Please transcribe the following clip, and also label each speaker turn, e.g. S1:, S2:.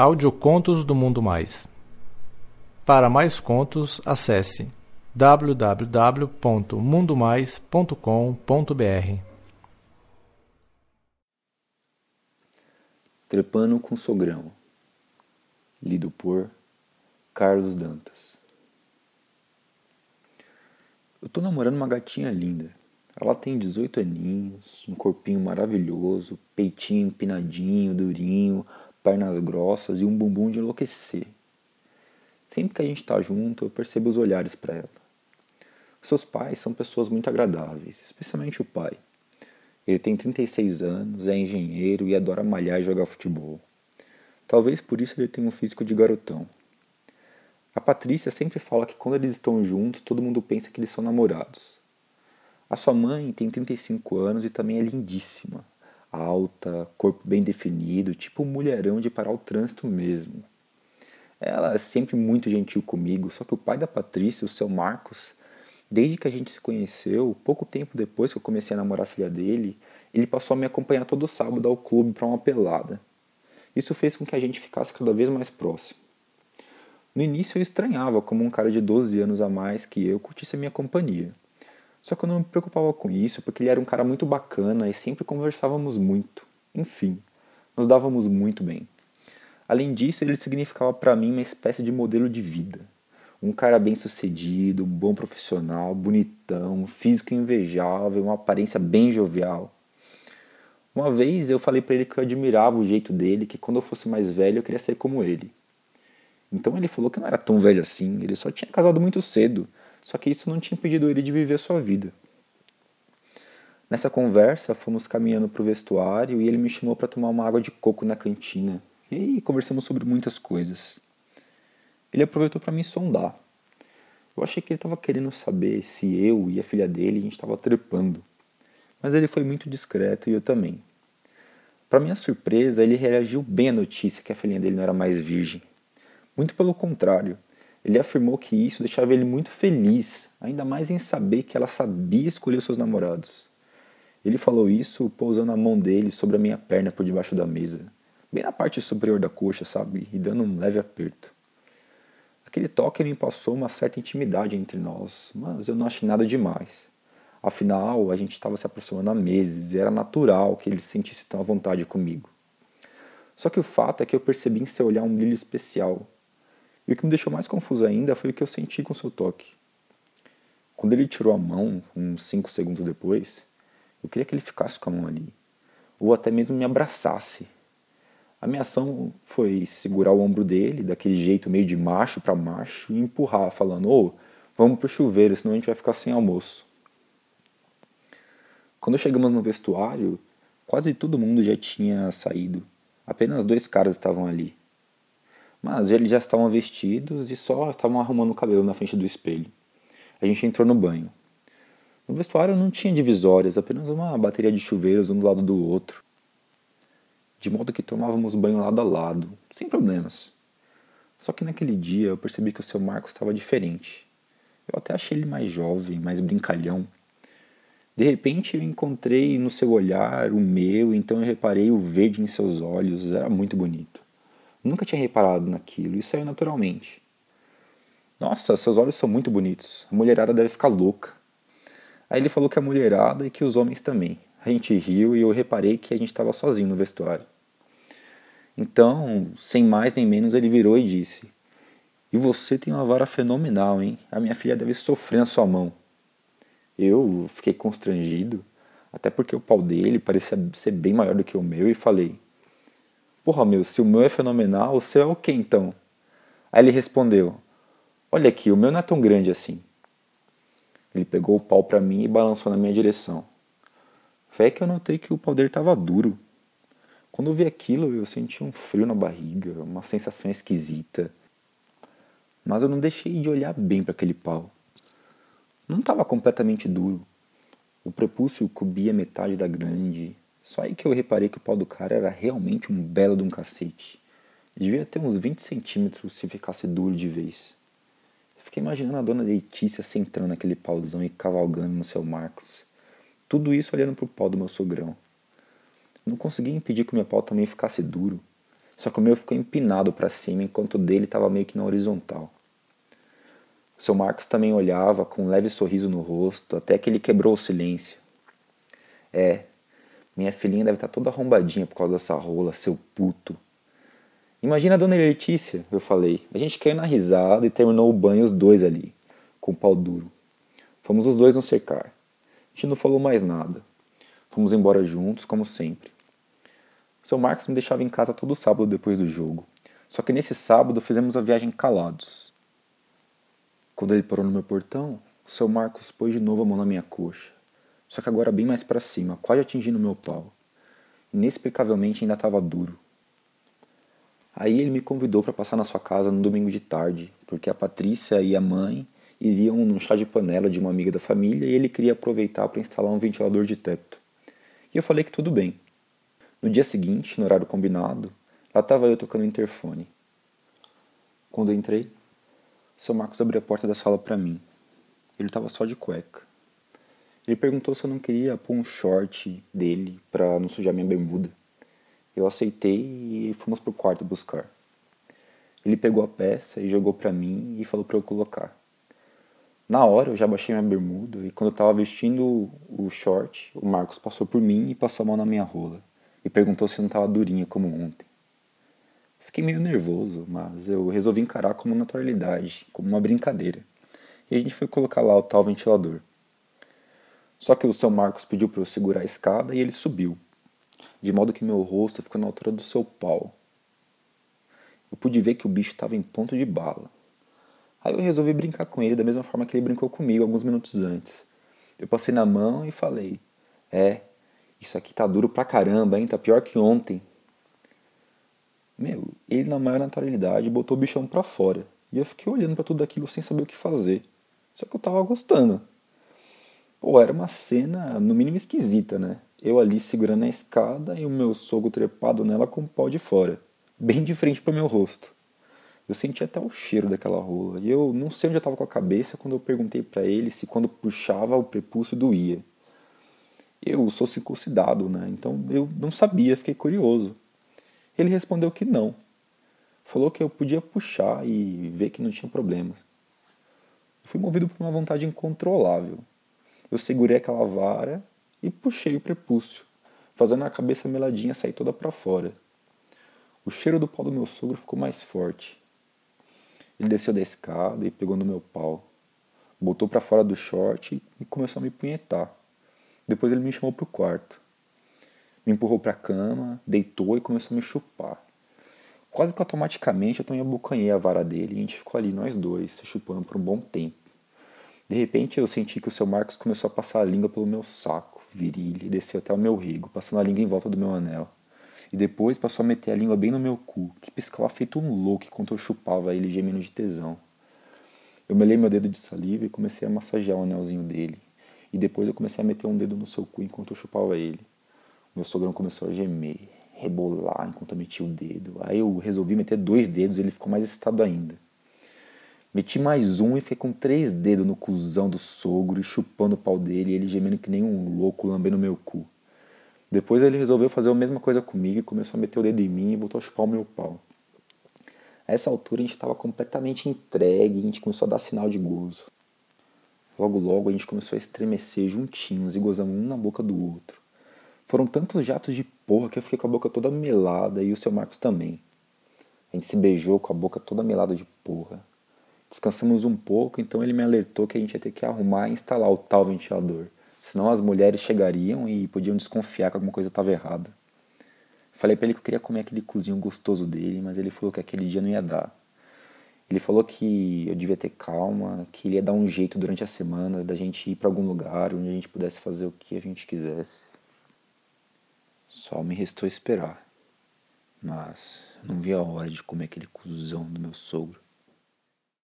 S1: Audiocontos do Mundo Mais. Para mais contos, acesse www.mundomais.com.br.
S2: Trepando com Sogrão. Lido por Carlos Dantas. Eu tô namorando uma gatinha linda. Ela tem 18 aninhos, um corpinho maravilhoso, peitinho empinadinho, durinho, pernas grossas e um bumbum de enlouquecer. Sempre que a gente está junto, eu percebo os olhares para ela. Seus pais são pessoas muito agradáveis, especialmente o pai. Ele tem 36 anos, é engenheiro e adora malhar e jogar futebol. Talvez por isso ele tenha um físico de garotão. A Patrícia sempre fala que quando eles estão juntos, todo mundo pensa que eles são namorados. A sua mãe tem 35 anos e também é lindíssima alta, corpo bem definido, tipo mulherão de parar o trânsito mesmo. Ela é sempre muito gentil comigo, só que o pai da Patrícia, o seu Marcos, desde que a gente se conheceu, pouco tempo depois que eu comecei a namorar a filha dele, ele passou a me acompanhar todo sábado ao clube para uma pelada. Isso fez com que a gente ficasse cada vez mais próximo. No início eu estranhava como um cara de 12 anos a mais que eu curtisse a minha companhia. Só que eu não me preocupava com isso, porque ele era um cara muito bacana e sempre conversávamos muito. Enfim, nos dávamos muito bem. Além disso, ele significava para mim uma espécie de modelo de vida. Um cara bem sucedido, um bom profissional, bonitão, físico invejável, uma aparência bem jovial. Uma vez eu falei para ele que eu admirava o jeito dele, que quando eu fosse mais velho eu queria ser como ele. Então ele falou que não era tão velho assim, ele só tinha casado muito cedo só que isso não tinha impedido ele de viver a sua vida. Nessa conversa, fomos caminhando para o vestuário e ele me chamou para tomar uma água de coco na cantina. E conversamos sobre muitas coisas. Ele aproveitou para me sondar. Eu achei que ele estava querendo saber se eu e a filha dele a gente estava trepando. Mas ele foi muito discreto e eu também. Para minha surpresa, ele reagiu bem à notícia que a filhinha dele não era mais virgem. Muito pelo contrário, ele afirmou que isso deixava ele muito feliz, ainda mais em saber que ela sabia escolher seus namorados. Ele falou isso pousando a mão dele sobre a minha perna por debaixo da mesa, bem na parte superior da coxa, sabe, e dando um leve aperto. Aquele toque me passou uma certa intimidade entre nós, mas eu não achei nada demais. Afinal, a gente estava se aproximando há meses e era natural que ele se sentisse tão à vontade comigo. Só que o fato é que eu percebi em seu olhar um brilho especial, e o que me deixou mais confuso ainda foi o que eu senti com seu toque. Quando ele tirou a mão, uns 5 segundos depois, eu queria que ele ficasse com a mão ali, ou até mesmo me abraçasse. A minha ação foi segurar o ombro dele, daquele jeito meio de macho para macho, e empurrar, falando: Ô, vamos pro chuveiro, senão a gente vai ficar sem almoço. Quando chegamos no vestuário, quase todo mundo já tinha saído. Apenas dois caras estavam ali. Mas eles já estavam vestidos e só estavam arrumando o cabelo na frente do espelho. A gente entrou no banho. No vestuário não tinha divisórias, apenas uma bateria de chuveiros um do lado do outro. De modo que tomávamos banho lado a lado, sem problemas. Só que naquele dia eu percebi que o seu Marcos estava diferente. Eu até achei ele mais jovem, mais brincalhão. De repente eu encontrei no seu olhar o meu, então eu reparei o verde em seus olhos, era muito bonito. Nunca tinha reparado naquilo e saiu naturalmente. Nossa, seus olhos são muito bonitos. A mulherada deve ficar louca. Aí ele falou que a mulherada e que os homens também. A gente riu e eu reparei que a gente estava sozinho no vestuário. Então, sem mais nem menos, ele virou e disse: E você tem uma vara fenomenal, hein? A minha filha deve sofrer na sua mão. Eu fiquei constrangido, até porque o pau dele parecia ser bem maior do que o meu, e falei: Porra, meu, se o meu é fenomenal, o seu é o quê então? Aí ele respondeu: Olha aqui, o meu não é tão grande assim. Ele pegou o pau para mim e balançou na minha direção. Foi que eu notei que o pau dele estava duro. Quando eu vi aquilo, eu senti um frio na barriga, uma sensação esquisita. Mas eu não deixei de olhar bem para aquele pau. Não estava completamente duro. O prepúcio cobria metade da grande, só aí que eu reparei que o pau do cara era realmente um belo de um cacete. Devia ter uns 20 centímetros se ficasse duro de vez. Fiquei imaginando a dona Letícia sentando naquele pauzão e cavalgando no seu Marcos. Tudo isso olhando pro pau do meu sogrão. Não conseguia impedir que o meu pau também ficasse duro. Só que o meu ficou empinado para cima, enquanto o dele estava meio que na horizontal. O seu Marcos também olhava com um leve sorriso no rosto, até que ele quebrou o silêncio. É, minha filhinha deve estar tá toda arrombadinha por causa dessa rola, seu puto. Imagina a dona Letícia, eu falei. A gente caiu na risada e terminou o banho os dois ali, com o pau duro. Fomos os dois nos cercar. A gente não falou mais nada. Fomos embora juntos, como sempre. O seu Marcos me deixava em casa todo sábado depois do jogo. Só que nesse sábado fizemos a viagem calados. Quando ele parou no meu portão, o seu Marcos pôs de novo a mão na minha coxa. Só que agora bem mais para cima, quase atingindo meu pau. Inexplicavelmente ainda estava duro. Aí ele me convidou para passar na sua casa no domingo de tarde, porque a Patrícia e a mãe iriam num chá de panela de uma amiga da família e ele queria aproveitar para instalar um ventilador de teto. E eu falei que tudo bem. No dia seguinte, no horário combinado, lá estava eu tocando o interfone. Quando eu entrei, seu Marcos abriu a porta da sala para mim. Ele estava só de cueca. Ele perguntou se eu não queria pôr um short dele para não sujar minha bermuda. Eu aceitei e fomos pro quarto buscar. Ele pegou a peça e jogou para mim e falou para eu colocar. Na hora eu já baixei minha bermuda e quando eu tava vestindo o short, o Marcos passou por mim e passou a mão na minha rola e perguntou se não tava durinha como ontem. Fiquei meio nervoso, mas eu resolvi encarar como naturalidade, como uma brincadeira. E a gente foi colocar lá o tal ventilador. Só que o seu Marcos pediu para eu segurar a escada e ele subiu, de modo que meu rosto ficou na altura do seu pau. Eu pude ver que o bicho estava em ponto de bala. Aí eu resolvi brincar com ele da mesma forma que ele brincou comigo alguns minutos antes. Eu passei na mão e falei: É, isso aqui tá duro pra caramba, hein? Tá pior que ontem. Meu, ele na maior naturalidade botou o bichão pra fora. E eu fiquei olhando para tudo aquilo sem saber o que fazer. Só que eu tava gostando. Pô, era uma cena no mínimo esquisita, né? Eu ali segurando a escada e o meu sogro trepado nela com o pau de fora, bem de frente pro meu rosto. Eu senti até o cheiro daquela rola. E eu não sei onde eu estava com a cabeça quando eu perguntei para ele se quando puxava o prepúcio doía. Eu sou circuncidado, né? Então eu não sabia, fiquei curioso. Ele respondeu que não. Falou que eu podia puxar e ver que não tinha problema. Eu fui movido por uma vontade incontrolável. Eu segurei aquela vara e puxei o prepúcio, fazendo a cabeça meladinha sair toda para fora. O cheiro do pau do meu sogro ficou mais forte. Ele desceu da escada e pegou no meu pau. Botou para fora do short e começou a me punhetar. Depois ele me chamou pro quarto. Me empurrou para a cama, deitou e começou a me chupar. Quase que automaticamente eu também abocanhei a vara dele e a gente ficou ali, nós dois, se chupando por um bom tempo. De repente eu senti que o seu Marcos começou a passar a língua pelo meu saco, virilha, e desceu até o meu rigo, passando a língua em volta do meu anel. E depois passou a meter a língua bem no meu cu, que piscava feito um louco enquanto eu chupava ele gemendo de tesão. Eu melei meu dedo de saliva e comecei a massagear o anelzinho dele. E depois eu comecei a meter um dedo no seu cu enquanto eu chupava ele. Meu sogrão começou a gemer, rebolar enquanto eu metia o dedo. Aí eu resolvi meter dois dedos e ele ficou mais excitado ainda. Meti mais um e fiquei com três dedos no cuzão do sogro e chupando o pau dele e ele gemendo que nem um louco, lambendo meu cu. Depois ele resolveu fazer a mesma coisa comigo e começou a meter o dedo em mim e voltou a chupar o meu pau. A essa altura a gente estava completamente entregue e a gente começou a dar sinal de gozo. Logo logo a gente começou a estremecer juntinhos e gozamos um na boca do outro. Foram tantos jatos de porra que eu fiquei com a boca toda melada e o seu Marcos também. A gente se beijou com a boca toda melada de porra. Descansamos um pouco, então ele me alertou que a gente ia ter que arrumar e instalar o tal ventilador. Senão as mulheres chegariam e podiam desconfiar que alguma coisa estava errada. Falei para ele que eu queria comer aquele cozinho gostoso dele, mas ele falou que aquele dia não ia dar. Ele falou que eu devia ter calma, que ele ia dar um jeito durante a semana da gente ir para algum lugar onde a gente pudesse fazer o que a gente quisesse. Só me restou esperar. Mas não vi a hora de comer aquele cuzão do meu sogro.